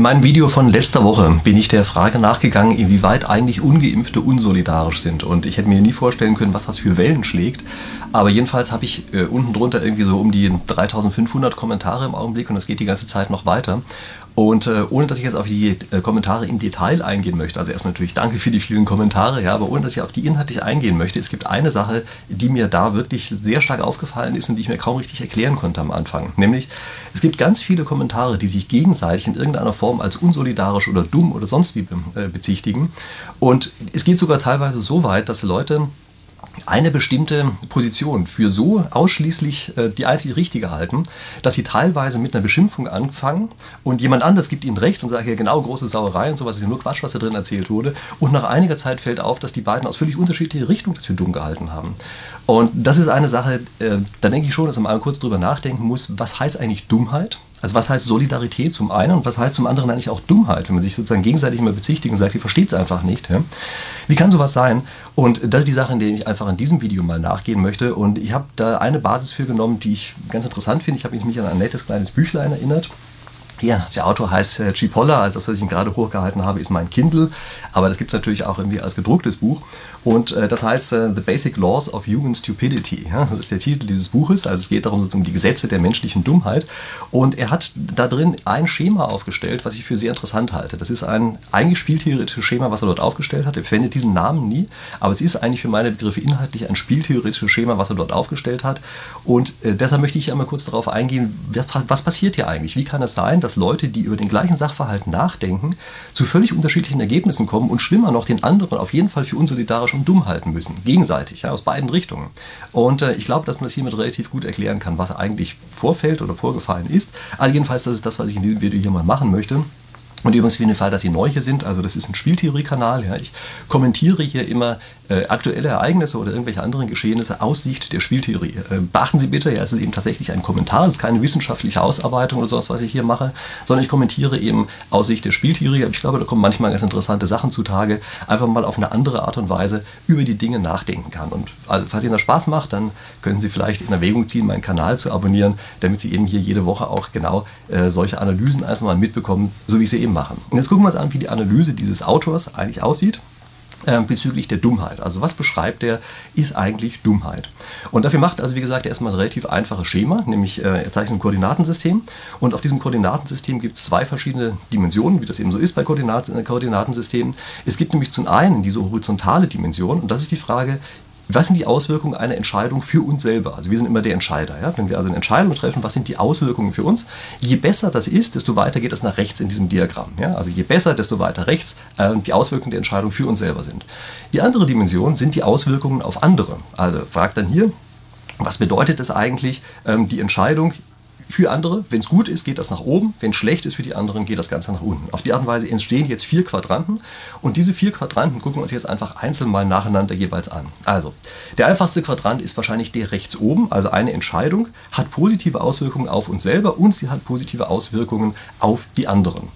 In meinem Video von letzter Woche bin ich der Frage nachgegangen, inwieweit eigentlich Ungeimpfte unsolidarisch sind. Und ich hätte mir nie vorstellen können, was das für Wellen schlägt. Aber jedenfalls habe ich äh, unten drunter irgendwie so um die 3500 Kommentare im Augenblick und das geht die ganze Zeit noch weiter. Und äh, ohne dass ich jetzt auf die äh, Kommentare im Detail eingehen möchte, also erstmal natürlich danke für die vielen Kommentare, ja, aber ohne dass ich auf die inhaltlich eingehen möchte, es gibt eine Sache, die mir da wirklich sehr stark aufgefallen ist und die ich mir kaum richtig erklären konnte am Anfang. Nämlich, es gibt ganz viele Kommentare, die sich gegenseitig in irgendeiner Form als unsolidarisch oder dumm oder sonst wie äh, bezichtigen. Und es geht sogar teilweise so weit, dass Leute eine bestimmte Position für so ausschließlich äh, die einzige richtige halten, dass sie teilweise mit einer Beschimpfung anfangen und jemand anders gibt ihnen recht und sagt, ja genau, große Sauerei und sowas ist ja nur Quatsch, was da drin erzählt wurde. Und nach einiger Zeit fällt auf, dass die beiden aus völlig unterschiedlicher Richtung das für dumm gehalten haben. Und das ist eine Sache, äh, da denke ich schon, dass man kurz drüber nachdenken muss, was heißt eigentlich Dummheit? Also was heißt Solidarität zum einen und was heißt zum anderen eigentlich auch Dummheit, wenn man sich sozusagen gegenseitig immer bezichtigt und sagt, ihr versteht es einfach nicht. Ja? Wie kann sowas sein? Und das ist die Sache, in der ich einfach in diesem Video mal nachgehen möchte. Und ich habe da eine Basis für genommen, die ich ganz interessant finde. Ich habe mich an ein nettes kleines Büchlein erinnert. Ja, der Autor heißt äh, Chipolla, also das, was ich gerade hochgehalten habe, ist mein Kindle, aber das gibt es natürlich auch irgendwie als gedrucktes Buch. Und äh, das heißt äh, The Basic Laws of Human Stupidity. Ja? Das ist der Titel dieses Buches. Also es geht darum, sozusagen die Gesetze der menschlichen Dummheit. Und er hat da drin ein Schema aufgestellt, was ich für sehr interessant halte. Das ist ein eigentlich spieltheoretisches Schema, was er dort aufgestellt hat. Er verwendet diesen Namen nie, aber es ist eigentlich für meine Begriffe inhaltlich ein spieltheoretisches Schema, was er dort aufgestellt hat. Und äh, deshalb möchte ich einmal kurz darauf eingehen, was passiert hier eigentlich? Wie kann es sein, dass Leute, die über den gleichen Sachverhalt nachdenken, zu völlig unterschiedlichen Ergebnissen kommen und schlimmer noch den anderen auf jeden Fall für unsolidarisch schon dumm halten müssen. Gegenseitig, ja, aus beiden Richtungen. Und äh, ich glaube, dass man das hiermit relativ gut erklären kann, was eigentlich vorfällt oder vorgefallen ist. Also jedenfalls, das ist das, was ich in diesem Video hier mal machen möchte. Und übrigens für den Fall, dass Sie neu hier sind, also das ist ein Spieltheorie-Kanal. Ja, ich kommentiere hier immer äh, aktuelle Ereignisse oder irgendwelche anderen Geschehnisse aus Sicht der Spieltheorie. Äh, beachten Sie bitte, ja, es ist eben tatsächlich ein Kommentar, es ist keine wissenschaftliche Ausarbeitung oder sowas, was ich hier mache, sondern ich kommentiere eben aus Sicht der Spieltheorie. Ich glaube, da kommen manchmal ganz interessante Sachen zutage, einfach mal auf eine andere Art und Weise über die Dinge nachdenken kann. Und also, falls Ihnen das Spaß macht, dann können Sie vielleicht in Erwägung ziehen, meinen Kanal zu abonnieren, damit Sie eben hier jede Woche auch genau äh, solche Analysen einfach mal mitbekommen, so wie ich sie eben machen. Und jetzt gucken wir uns an, wie die Analyse dieses Autors eigentlich aussieht. Ähm, bezüglich der Dummheit. Also was beschreibt er, ist eigentlich Dummheit. Und dafür macht also wie gesagt erstmal ein relativ einfaches Schema, nämlich äh, er zeichnet ein Koordinatensystem und auf diesem Koordinatensystem gibt es zwei verschiedene Dimensionen, wie das eben so ist bei Koordinat Koordinatensystemen. Es gibt nämlich zum einen diese horizontale Dimension und das ist die Frage, was sind die Auswirkungen einer Entscheidung für uns selber? Also wir sind immer der Entscheider. Ja? Wenn wir also eine Entscheidung treffen, was sind die Auswirkungen für uns? Je besser das ist, desto weiter geht es nach rechts in diesem Diagramm. Ja? Also je besser, desto weiter rechts äh, die Auswirkungen der Entscheidung für uns selber sind. Die andere Dimension sind die Auswirkungen auf andere. Also fragt dann hier, was bedeutet es eigentlich, ähm, die Entscheidung für andere. Wenn es gut ist, geht das nach oben. Wenn es schlecht ist für die anderen, geht das Ganze nach unten. Auf die Art und Weise entstehen jetzt vier Quadranten. Und diese vier Quadranten gucken wir uns jetzt einfach einzeln mal nacheinander jeweils an. Also, der einfachste Quadrant ist wahrscheinlich der rechts oben. Also eine Entscheidung hat positive Auswirkungen auf uns selber und sie hat positive Auswirkungen auf die anderen.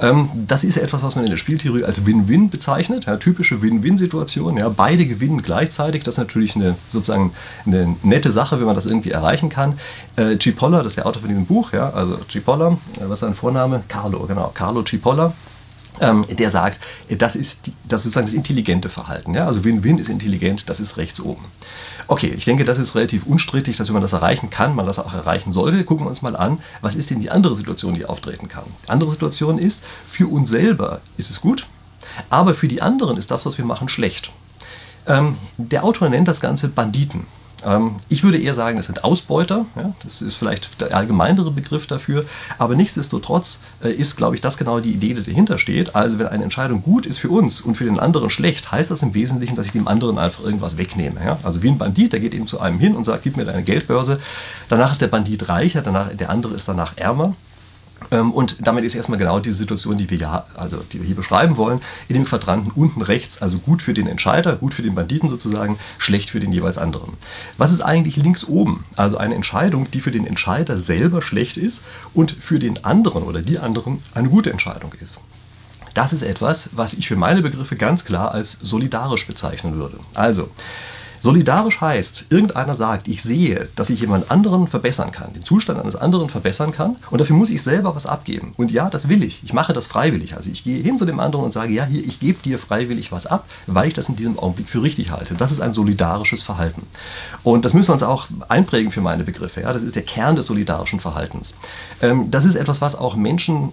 Ähm, das ist etwas, was man in der Spieltheorie als Win-Win bezeichnet. Ja, typische Win-Win-Situation. Ja, beide gewinnen gleichzeitig. Das ist natürlich eine, sozusagen eine nette Sache, wenn man das irgendwie erreichen kann. Äh, Cipolla, das ist der Autor von diesem Buch, ja, also Cipolla, äh, was ist sein Vorname? Carlo, genau, Carlo Cipolla ähm, der sagt, das ist, die, das ist sozusagen das intelligente Verhalten. Ja? Also Win-Win ist intelligent, das ist rechts oben. Okay, ich denke, das ist relativ unstrittig, dass wenn man das erreichen kann, man das auch erreichen sollte. Gucken wir uns mal an, was ist denn die andere Situation, die auftreten kann. Die andere Situation ist, für uns selber ist es gut, aber für die anderen ist das, was wir machen, schlecht. Ähm, der Autor nennt das Ganze Banditen. Ähm, ich würde eher sagen, das sind Ausbeuter. Das ist vielleicht der allgemeinere Begriff dafür. Aber nichtsdestotrotz äh, ist, glaube ich, das genau die Idee, die dahinter steht. Also wenn eine Entscheidung gut ist für uns und für den anderen schlecht, heißt das im Wesentlichen, dass ich dem anderen einfach irgendwas wegnehme. Also wie ein Bandit, der geht eben zu einem hin und sagt, gib mir deine Geldbörse. Danach ist der Bandit reicher, danach, der andere ist danach ärmer. Ähm, und damit ist erstmal genau diese Situation, die wir, ja, also die wir hier beschreiben wollen, in dem Quadranten unten rechts, also gut für den Entscheider, gut für den Banditen sozusagen, schlecht für den jeweils anderen. Was ist eigentlich links oben? Also eine Entscheidung, die für den Entscheider selber schlecht ist und für den anderen oder die anderen eine gute Entscheidung ist. Das ist etwas, was ich für meine Begriffe ganz klar als solidarisch bezeichnen würde. Also, Solidarisch heißt, irgendeiner sagt, ich sehe, dass ich jemand anderen verbessern kann, den Zustand eines anderen verbessern kann und dafür muss ich selber was abgeben. Und ja, das will ich. Ich mache das freiwillig. Also ich gehe hin zu dem anderen und sage, ja, hier, ich gebe dir freiwillig was ab, weil ich das in diesem Augenblick für richtig halte. Das ist ein solidarisches Verhalten. Und das müssen wir uns auch einprägen für meine Begriffe. Ja, das ist der Kern des solidarischen Verhaltens. Ähm, das ist etwas, was auch Menschen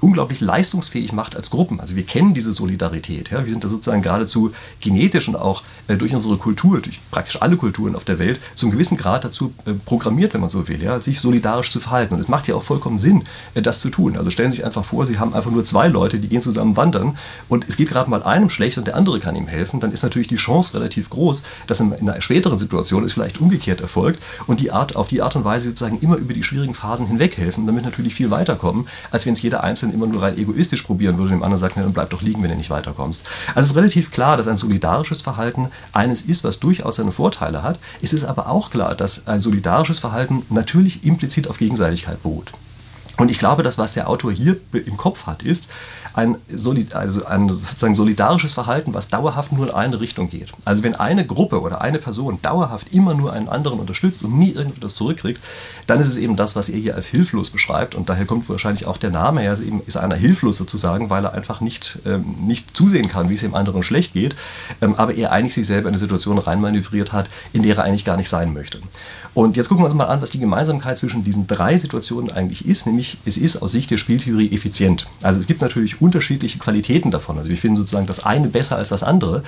unglaublich leistungsfähig macht als Gruppen. Also wir kennen diese Solidarität. Ja? Wir sind da sozusagen geradezu genetisch und auch äh, durch unsere Kultur, durch praktisch alle Kulturen auf der Welt, zum gewissen Grad dazu äh, programmiert, wenn man so will, ja? sich solidarisch zu verhalten. Und es macht ja auch vollkommen Sinn, äh, das zu tun. Also stellen Sie sich einfach vor, Sie haben einfach nur zwei Leute, die gehen zusammen wandern und es geht gerade mal einem schlecht und der andere kann ihm helfen, dann ist natürlich die Chance relativ groß, dass in, in einer späteren Situation es vielleicht umgekehrt erfolgt und die Art, auf die Art und Weise sozusagen immer über die schwierigen Phasen hinweg helfen, damit natürlich viel weiterkommen, als wenn es jeder Einzelne immer nur rein egoistisch probieren würde und dem anderen sagt, na, dann bleib doch liegen, wenn du nicht weiterkommst. Also es ist relativ klar, dass ein solidarisches Verhalten eines ist, was durchaus seine Vorteile hat. Es ist aber auch klar, dass ein solidarisches Verhalten natürlich implizit auf Gegenseitigkeit beruht. Und ich glaube, das, was der Autor hier im Kopf hat, ist, ein, Solid, also ein sozusagen solidarisches Verhalten, was dauerhaft nur in eine Richtung geht. Also wenn eine Gruppe oder eine Person dauerhaft immer nur einen anderen unterstützt und nie irgendetwas zurückkriegt, dann ist es eben das, was er hier als hilflos beschreibt und daher kommt wahrscheinlich auch der Name her, also eben ist einer hilflos sozusagen, weil er einfach nicht, ähm, nicht zusehen kann, wie es dem anderen schlecht geht, ähm, aber er eigentlich sich selber in eine Situation reinmanövriert hat, in der er eigentlich gar nicht sein möchte. Und jetzt gucken wir uns mal an, was die Gemeinsamkeit zwischen diesen drei Situationen eigentlich ist, nämlich es ist aus Sicht der Spieltheorie effizient. Also es gibt natürlich unterschiedliche Qualitäten davon. Also wir finden sozusagen das eine besser als das andere,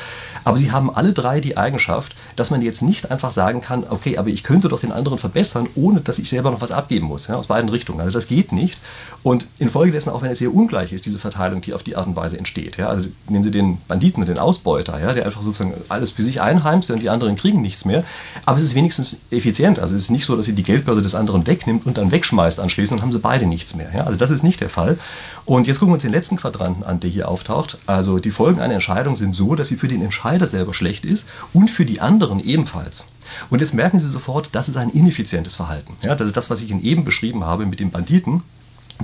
aber sie haben alle drei die Eigenschaft, dass man jetzt nicht einfach sagen kann, okay, aber ich könnte doch den anderen verbessern, ohne dass ich selber noch was abgeben muss, ja, aus beiden Richtungen. Also das geht nicht. Und infolgedessen, auch wenn es sehr ungleich ist, diese Verteilung, die auf die Art und Weise entsteht. Ja, also nehmen Sie den Banditen, den Ausbeuter, ja, der einfach sozusagen alles für sich einheimst und die anderen kriegen nichts mehr. Aber es ist wenigstens effizient. Also es ist nicht so, dass sie die Geldbörse des anderen wegnimmt und dann wegschmeißt anschließend und haben sie beide nichts mehr. Ja, also das ist nicht der Fall. Und jetzt gucken wir uns den letzten Quadranten an, der hier auftaucht. Also die Folgen einer Entscheidung sind so, dass sie für den Entscheider selber schlecht ist und für die anderen ebenfalls. Und jetzt merken Sie sofort, das ist ein ineffizientes Verhalten. Ja, das ist das, was ich Ihnen eben beschrieben habe mit dem Banditen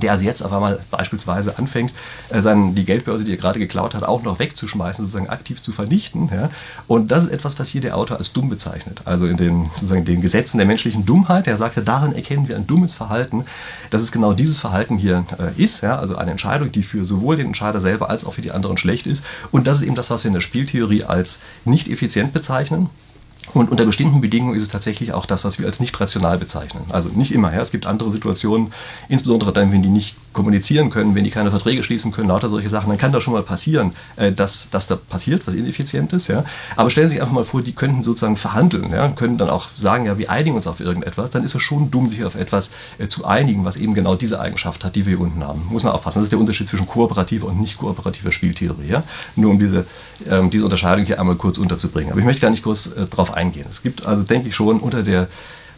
der also jetzt auf einmal beispielsweise anfängt, äh, seinen, die Geldbörse, die er gerade geklaut hat, auch noch wegzuschmeißen, sozusagen aktiv zu vernichten. Ja? Und das ist etwas, was hier der Autor als dumm bezeichnet. Also in den, sozusagen den Gesetzen der menschlichen Dummheit. Er sagte, darin erkennen wir ein dummes Verhalten, dass es genau dieses Verhalten hier äh, ist. Ja? Also eine Entscheidung, die für sowohl den Entscheider selber als auch für die anderen schlecht ist. Und das ist eben das, was wir in der Spieltheorie als nicht effizient bezeichnen. Und unter bestimmten Bedingungen ist es tatsächlich auch das, was wir als nicht rational bezeichnen. Also nicht immer. Ja. Es gibt andere Situationen, insbesondere dann, wenn die nicht kommunizieren können, wenn die keine Verträge schließen können, lauter solche Sachen, dann kann das schon mal passieren, äh, dass, dass da passiert, was ineffizient ist. Ja. Aber stellen Sie sich einfach mal vor, die könnten sozusagen verhandeln, ja, können dann auch sagen, ja, wir einigen uns auf irgendetwas, dann ist es schon dumm, sich auf etwas äh, zu einigen, was eben genau diese Eigenschaft hat, die wir hier unten haben. Muss man aufpassen. Das ist der Unterschied zwischen kooperativer und nicht kooperativer Spieltheorie. Ja. Nur um diese, ähm, diese Unterscheidung hier einmal kurz unterzubringen. Aber ich möchte gar nicht kurz äh, darauf eingehen. Es gibt also, denke ich, schon unter der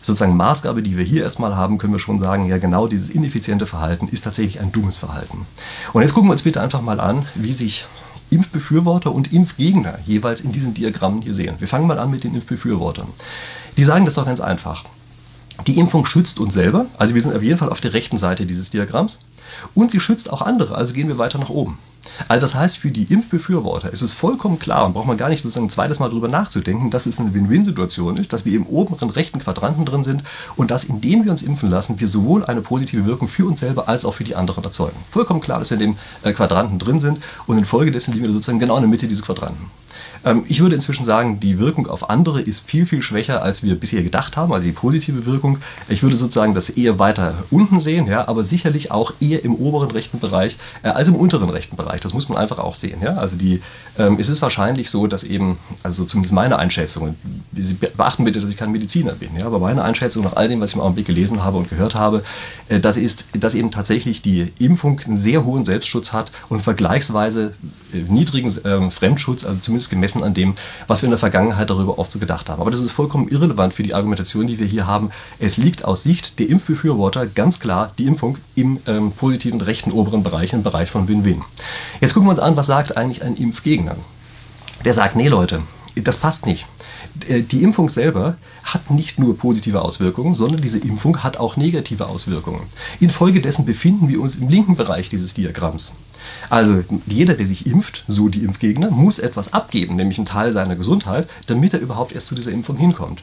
sozusagen Maßgabe, die wir hier erstmal haben, können wir schon sagen, ja genau dieses ineffiziente Verhalten ist tatsächlich ein dummes Verhalten. Und jetzt gucken wir uns bitte einfach mal an, wie sich Impfbefürworter und Impfgegner jeweils in diesen Diagrammen hier sehen. Wir fangen mal an mit den Impfbefürwortern. Die sagen das doch ganz einfach. Die Impfung schützt uns selber, also wir sind auf jeden Fall auf der rechten Seite dieses Diagramms, und sie schützt auch andere, also gehen wir weiter nach oben. Also das heißt, für die Impfbefürworter ist es vollkommen klar und braucht man gar nicht sozusagen ein zweites Mal drüber nachzudenken, dass es eine Win-Win-Situation ist, dass wir im oberen rechten Quadranten drin sind und dass, indem wir uns impfen lassen, wir sowohl eine positive Wirkung für uns selber als auch für die anderen erzeugen. Vollkommen klar, dass wir in dem äh, Quadranten drin sind und infolgedessen liegen wir sozusagen genau in der Mitte dieses Quadranten. Ähm, ich würde inzwischen sagen, die Wirkung auf andere ist viel, viel schwächer, als wir bisher gedacht haben, also die positive Wirkung. Ich würde sozusagen das eher weiter unten sehen, ja, aber sicherlich auch eher im oberen rechten Bereich äh, als im unteren rechten Bereich. Das muss man einfach auch sehen. Ja. Also die, ähm, es ist wahrscheinlich so, dass eben, also zumindest meine Einschätzung, Sie beachten bitte, dass ich kein Mediziner bin, ja, aber meine Einschätzung nach all dem, was ich im Augenblick gelesen habe und gehört habe, äh, das ist, dass eben tatsächlich die Impfung einen sehr hohen Selbstschutz hat und vergleichsweise äh, niedrigen äh, Fremdschutz, also zumindest gemessen gemessen an dem, was wir in der Vergangenheit darüber oft so gedacht haben. Aber das ist vollkommen irrelevant für die Argumentation, die wir hier haben. Es liegt aus Sicht der Impfbefürworter ganz klar die Impfung im ähm, positiven rechten oberen Bereich, im Bereich von Win-Win. Jetzt gucken wir uns an, was sagt eigentlich ein Impfgegner? Der sagt, nee Leute, das passt nicht. Äh, die Impfung selber hat nicht nur positive Auswirkungen, sondern diese Impfung hat auch negative Auswirkungen. Infolgedessen befinden wir uns im linken Bereich dieses Diagramms. Also jeder, der sich impft, so die Impfgegner, muss etwas abgeben, nämlich einen Teil seiner Gesundheit, damit er überhaupt erst zu dieser Impfung hinkommt.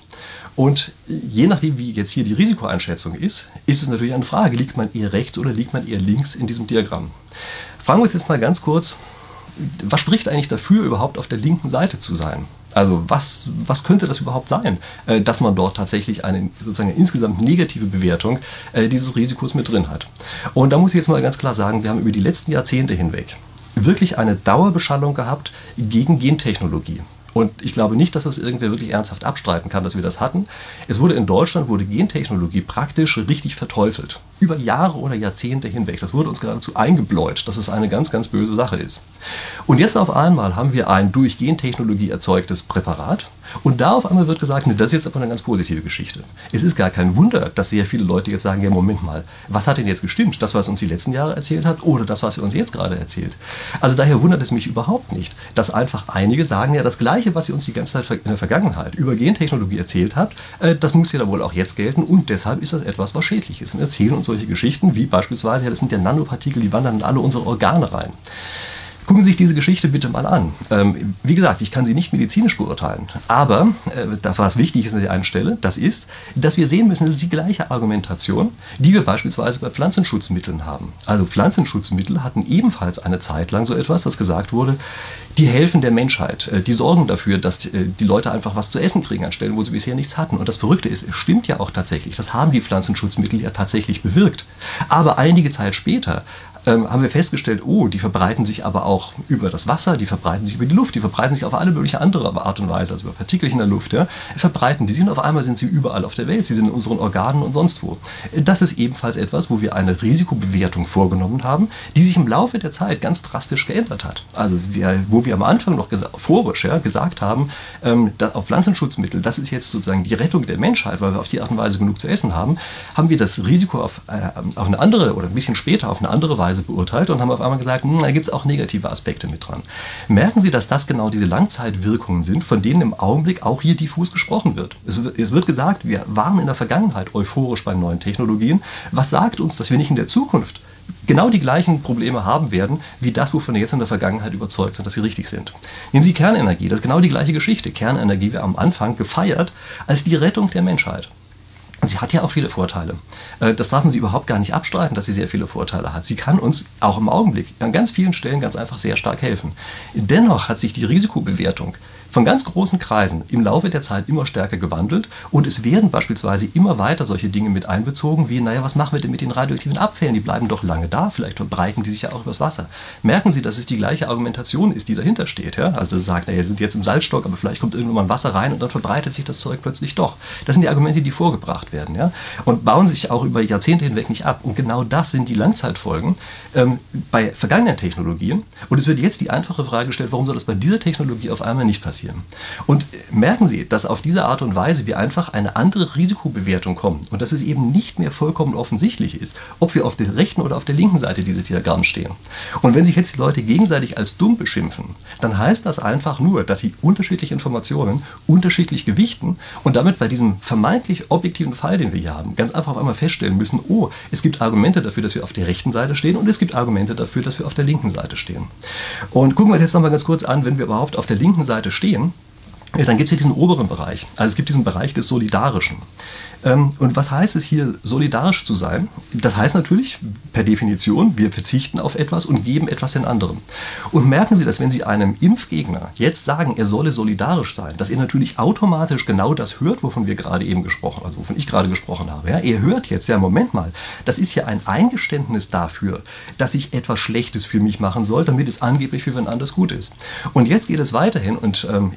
Und je nachdem, wie jetzt hier die Risikoeinschätzung ist, ist es natürlich eine Frage, liegt man eher rechts oder liegt man eher links in diesem Diagramm. Fragen wir jetzt mal ganz kurz, was spricht eigentlich dafür, überhaupt auf der linken Seite zu sein? Also was, was könnte das überhaupt sein, äh, dass man dort tatsächlich eine sozusagen eine insgesamt negative Bewertung äh, dieses Risikos mit drin hat? Und da muss ich jetzt mal ganz klar sagen, wir haben über die letzten Jahrzehnte hinweg wirklich eine Dauerbeschallung gehabt gegen Gentechnologie. Und ich glaube nicht, dass das irgendwer wirklich ernsthaft abstreiten kann, dass wir das hatten. Es wurde in Deutschland wurde Gentechnologie praktisch richtig verteufelt. Über Jahre oder Jahrzehnte hinweg. Das wurde uns geradezu eingebläut, dass es eine ganz, ganz böse Sache ist. Und jetzt auf einmal haben wir ein durch Gentechnologie erzeugtes Präparat, und da auf einmal wird gesagt, nee, das ist jetzt aber eine ganz positive Geschichte. Es ist gar kein Wunder, dass sehr viele Leute jetzt sagen, ja Moment mal, was hat denn jetzt gestimmt? Das, was uns die letzten Jahre erzählt hat oder das, was er uns jetzt gerade erzählt? Also daher wundert es mich überhaupt nicht, dass einfach einige sagen, ja das Gleiche, was ihr uns die ganze Zeit in der Vergangenheit über Gentechnologie erzählt habt, äh, das muss ja da wohl auch jetzt gelten und deshalb ist das etwas, was schädlich ist. Und erzählen uns solche Geschichten wie beispielsweise, ja das sind ja Nanopartikel, die wandern in alle unsere Organe rein. Gucken Sie sich diese Geschichte bitte mal an. Ähm, wie gesagt, ich kann sie nicht medizinisch beurteilen, aber äh, was wichtig ist an der einen Stelle, das ist, dass wir sehen müssen, es ist die gleiche Argumentation, die wir beispielsweise bei Pflanzenschutzmitteln haben. Also Pflanzenschutzmittel hatten ebenfalls eine Zeit lang so etwas, das gesagt wurde, die helfen der Menschheit, äh, die sorgen dafür, dass äh, die Leute einfach was zu essen kriegen an Stellen, wo sie bisher nichts hatten. Und das Verrückte ist, es stimmt ja auch tatsächlich, das haben die Pflanzenschutzmittel ja tatsächlich bewirkt. Aber einige Zeit später ähm, haben wir festgestellt, oh, die verbreiten sich aber auch über das Wasser, die verbreiten sich über die Luft, die verbreiten sich auf alle mögliche andere Art und Weise, also über Partikel in der Luft, ja, verbreiten die sich und auf einmal sind sie überall auf der Welt, sie sind in unseren Organen und sonst wo. Das ist ebenfalls etwas, wo wir eine Risikobewertung vorgenommen haben, die sich im Laufe der Zeit ganz drastisch geändert hat. Also wir, wo wir am Anfang noch vorisch ja, gesagt haben, ähm, auf Pflanzenschutzmittel, das ist jetzt sozusagen die Rettung der Menschheit, weil wir auf die Art und Weise genug zu essen haben, haben wir das Risiko auf, äh, auf eine andere oder ein bisschen später auf eine andere Weise Weise beurteilt und haben auf einmal gesagt, hm, da gibt es auch negative Aspekte mit dran. Merken Sie, dass das genau diese Langzeitwirkungen sind, von denen im Augenblick auch hier diffus gesprochen wird. Es, es wird gesagt, wir waren in der Vergangenheit euphorisch bei neuen Technologien. Was sagt uns, dass wir nicht in der Zukunft genau die gleichen Probleme haben werden, wie das, wovon wir jetzt in der Vergangenheit überzeugt sind, dass sie richtig sind. Nehmen Sie Kernenergie, das ist genau die gleiche Geschichte. Kernenergie wird am Anfang gefeiert als die Rettung der Menschheit. Sie hat ja auch viele Vorteile. Äh, das darf man sie überhaupt gar nicht abstreiten, dass sie sehr viele Vorteile hat. Sie kann uns auch im Augenblick an ganz vielen Stellen ganz einfach sehr stark helfen. Dennoch hat sich die Risikobewertung von ganz großen Kreisen im Laufe der Zeit immer stärker gewandelt und es werden beispielsweise immer weiter solche Dinge mit einbezogen, wie, naja, was machen wir denn mit den radioaktiven Abfällen? Die bleiben doch lange da, vielleicht verbreiten die sich ja auch übers Wasser. Merken Sie, dass es die gleiche Argumentation ist, die dahinter steht. Ja? Also das sagt, naja, wir sind jetzt im Salzstock, aber vielleicht kommt irgendwann mal Wasser rein und dann verbreitet sich das Zeug plötzlich doch. Das sind die Argumente, die vorgebracht werden ja? und bauen sich auch über Jahrzehnte hinweg nicht ab. Und genau das sind die Langzeitfolgen ähm, bei vergangenen Technologien. Und es wird jetzt die einfache Frage gestellt, warum soll das bei dieser Technologie auf einmal nicht passieren? Passieren. Und merken Sie, dass auf diese Art und Weise wir einfach eine andere Risikobewertung kommen und dass es eben nicht mehr vollkommen offensichtlich ist, ob wir auf der rechten oder auf der linken Seite dieses Diagramms stehen. Und wenn sich jetzt die Leute gegenseitig als dumm beschimpfen, dann heißt das einfach nur, dass sie unterschiedliche Informationen unterschiedlich gewichten und damit bei diesem vermeintlich objektiven Fall, den wir hier haben, ganz einfach auf einmal feststellen müssen, oh, es gibt Argumente dafür, dass wir auf der rechten Seite stehen und es gibt Argumente dafür, dass wir auf der linken Seite stehen. Und gucken wir uns jetzt nochmal ganz kurz an, wenn wir überhaupt auf der linken Seite stehen, European dann gibt es hier diesen oberen Bereich. Also es gibt diesen Bereich des Solidarischen. Ähm, und was heißt es hier, solidarisch zu sein? Das heißt natürlich per Definition, wir verzichten auf etwas und geben etwas den anderen. Und merken Sie, dass wenn Sie einem Impfgegner jetzt sagen, er solle solidarisch sein, dass er natürlich automatisch genau das hört, wovon wir gerade eben gesprochen, also wovon ich gerade gesprochen habe. Ja, er hört jetzt, ja, Moment mal, das ist ja ein Eingeständnis dafür, dass ich etwas Schlechtes für mich machen soll, damit es angeblich für wen anders gut ist. Und jetzt geht es weiterhin und ähm,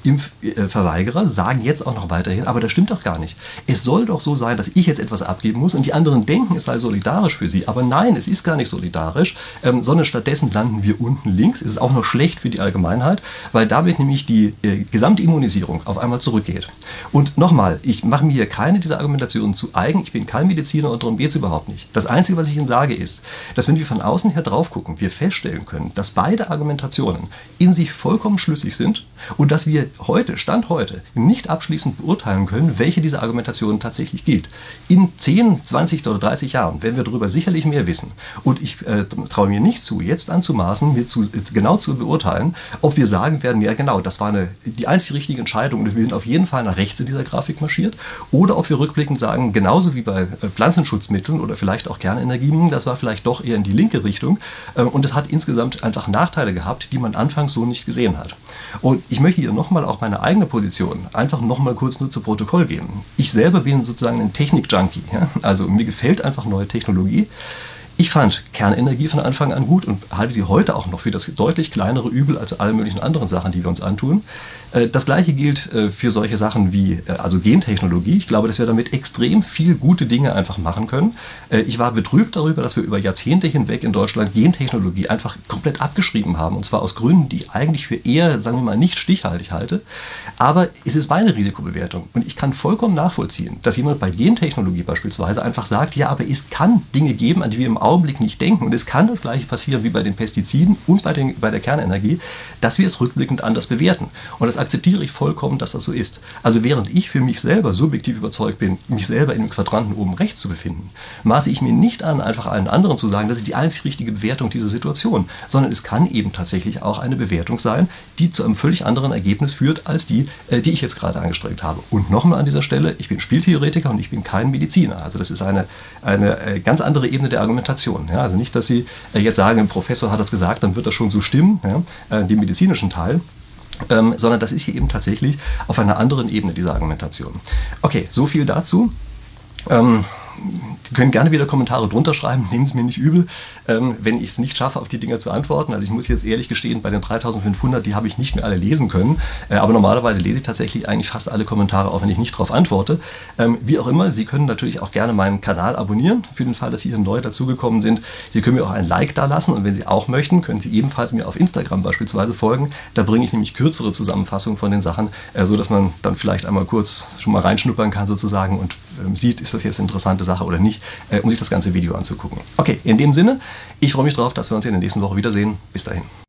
Impfverweigerer sagen jetzt auch noch weiterhin, aber das stimmt doch gar nicht. Es soll doch so sein, dass ich jetzt etwas abgeben muss und die anderen denken, es sei solidarisch für sie. Aber nein, es ist gar nicht solidarisch, ähm, sondern stattdessen landen wir unten links. Es ist auch noch schlecht für die Allgemeinheit, weil damit nämlich die äh, Gesamtimmunisierung auf einmal zurückgeht. Und nochmal, ich mache mir hier keine dieser Argumentationen zu eigen. Ich bin kein Mediziner und darum geht es überhaupt nicht. Das Einzige, was ich Ihnen sage, ist, dass wenn wir von außen her drauf gucken, wir feststellen können, dass beide Argumentationen in sich vollkommen schlüssig sind und dass wir heute, Stand heute nicht abschließend beurteilen können, welche dieser Argumentationen tatsächlich gilt. In 10, 20 oder 30 Jahren werden wir darüber sicherlich mehr wissen. Und ich äh, traue mir nicht zu, jetzt anzumaßen, mir zu, genau zu beurteilen, ob wir sagen werden, ja genau, das war eine, die einzig richtige Entscheidung und wir sind auf jeden Fall nach rechts in dieser Grafik marschiert. Oder ob wir rückblickend sagen, genauso wie bei äh, Pflanzenschutzmitteln oder vielleicht auch Kernenergien, das war vielleicht doch eher in die linke Richtung. Äh, und es hat insgesamt einfach Nachteile gehabt, die man anfangs so nicht gesehen hat. Und ich möchte hier nochmal auch meine eigene Position einfach nochmal kurz nur zu Protokoll geben. Ich selber bin sozusagen ein Technik-Junkie. Ja? Also mir gefällt einfach neue Technologie. Ich fand Kernenergie von Anfang an gut und halte sie heute auch noch für das deutlich kleinere Übel als alle möglichen anderen Sachen, die wir uns antun. Äh, das gleiche gilt äh, für solche Sachen wie äh, also Gentechnologie. Ich glaube, dass wir damit extrem viel gute Dinge einfach machen können. Ich war betrübt darüber, dass wir über Jahrzehnte hinweg in Deutschland Gentechnologie einfach komplett abgeschrieben haben. Und zwar aus Gründen, die ich eigentlich für eher, sagen wir mal, nicht stichhaltig halte. Aber es ist meine Risikobewertung. Und ich kann vollkommen nachvollziehen, dass jemand bei Gentechnologie beispielsweise einfach sagt, ja, aber es kann Dinge geben, an die wir im Augenblick nicht denken. Und es kann das gleiche passieren wie bei den Pestiziden und bei, den, bei der Kernenergie, dass wir es rückblickend anders bewerten. Und das akzeptiere ich vollkommen, dass das so ist. Also während ich für mich selber subjektiv überzeugt bin, mich selber in dem Quadranten oben rechts zu befinden, maße ich mir nicht an, einfach allen anderen zu sagen, das ist die einzig richtige Bewertung dieser Situation, sondern es kann eben tatsächlich auch eine Bewertung sein, die zu einem völlig anderen Ergebnis führt, als die, äh, die ich jetzt gerade angestrebt habe. Und nochmal an dieser Stelle, ich bin Spieltheoretiker und ich bin kein Mediziner. Also das ist eine, eine äh, ganz andere Ebene der Argumentation. Ja, also nicht, dass Sie äh, jetzt sagen, ein Professor hat das gesagt, dann wird das schon so stimmen, ja, den medizinischen Teil ähm, sondern das ist hier eben tatsächlich auf einer anderen Ebene, diese Argumentation. Okay, so viel dazu. Ähm, können gerne wieder Kommentare drunter schreiben, nehmen es mir nicht übel, ähm, wenn ich es nicht schaffe, auf die Dinge zu antworten. Also ich muss jetzt ehrlich gestehen, bei den 3500, die habe ich nicht mehr alle lesen können. Äh, aber normalerweise lese ich tatsächlich eigentlich fast alle Kommentare, auch wenn ich nicht darauf antworte. Ähm, wie auch immer, Sie können natürlich auch gerne meinen Kanal abonnieren, für den Fall, dass Sie hier neu dazugekommen sind. Sie können mir auch ein Like da lassen und wenn Sie auch möchten, können Sie ebenfalls mir auf Instagram beispielsweise folgen. Da bringe ich nämlich kürzere Zusammenfassungen von den Sachen, äh, so dass man dann vielleicht einmal kurz schon mal reinschnuppern kann sozusagen und sieht, ist das jetzt eine interessante Sache oder nicht, äh, um sich das ganze Video anzugucken. Okay, in dem Sinne, ich freue mich darauf, dass wir uns in der nächsten Woche wiedersehen. Bis dahin.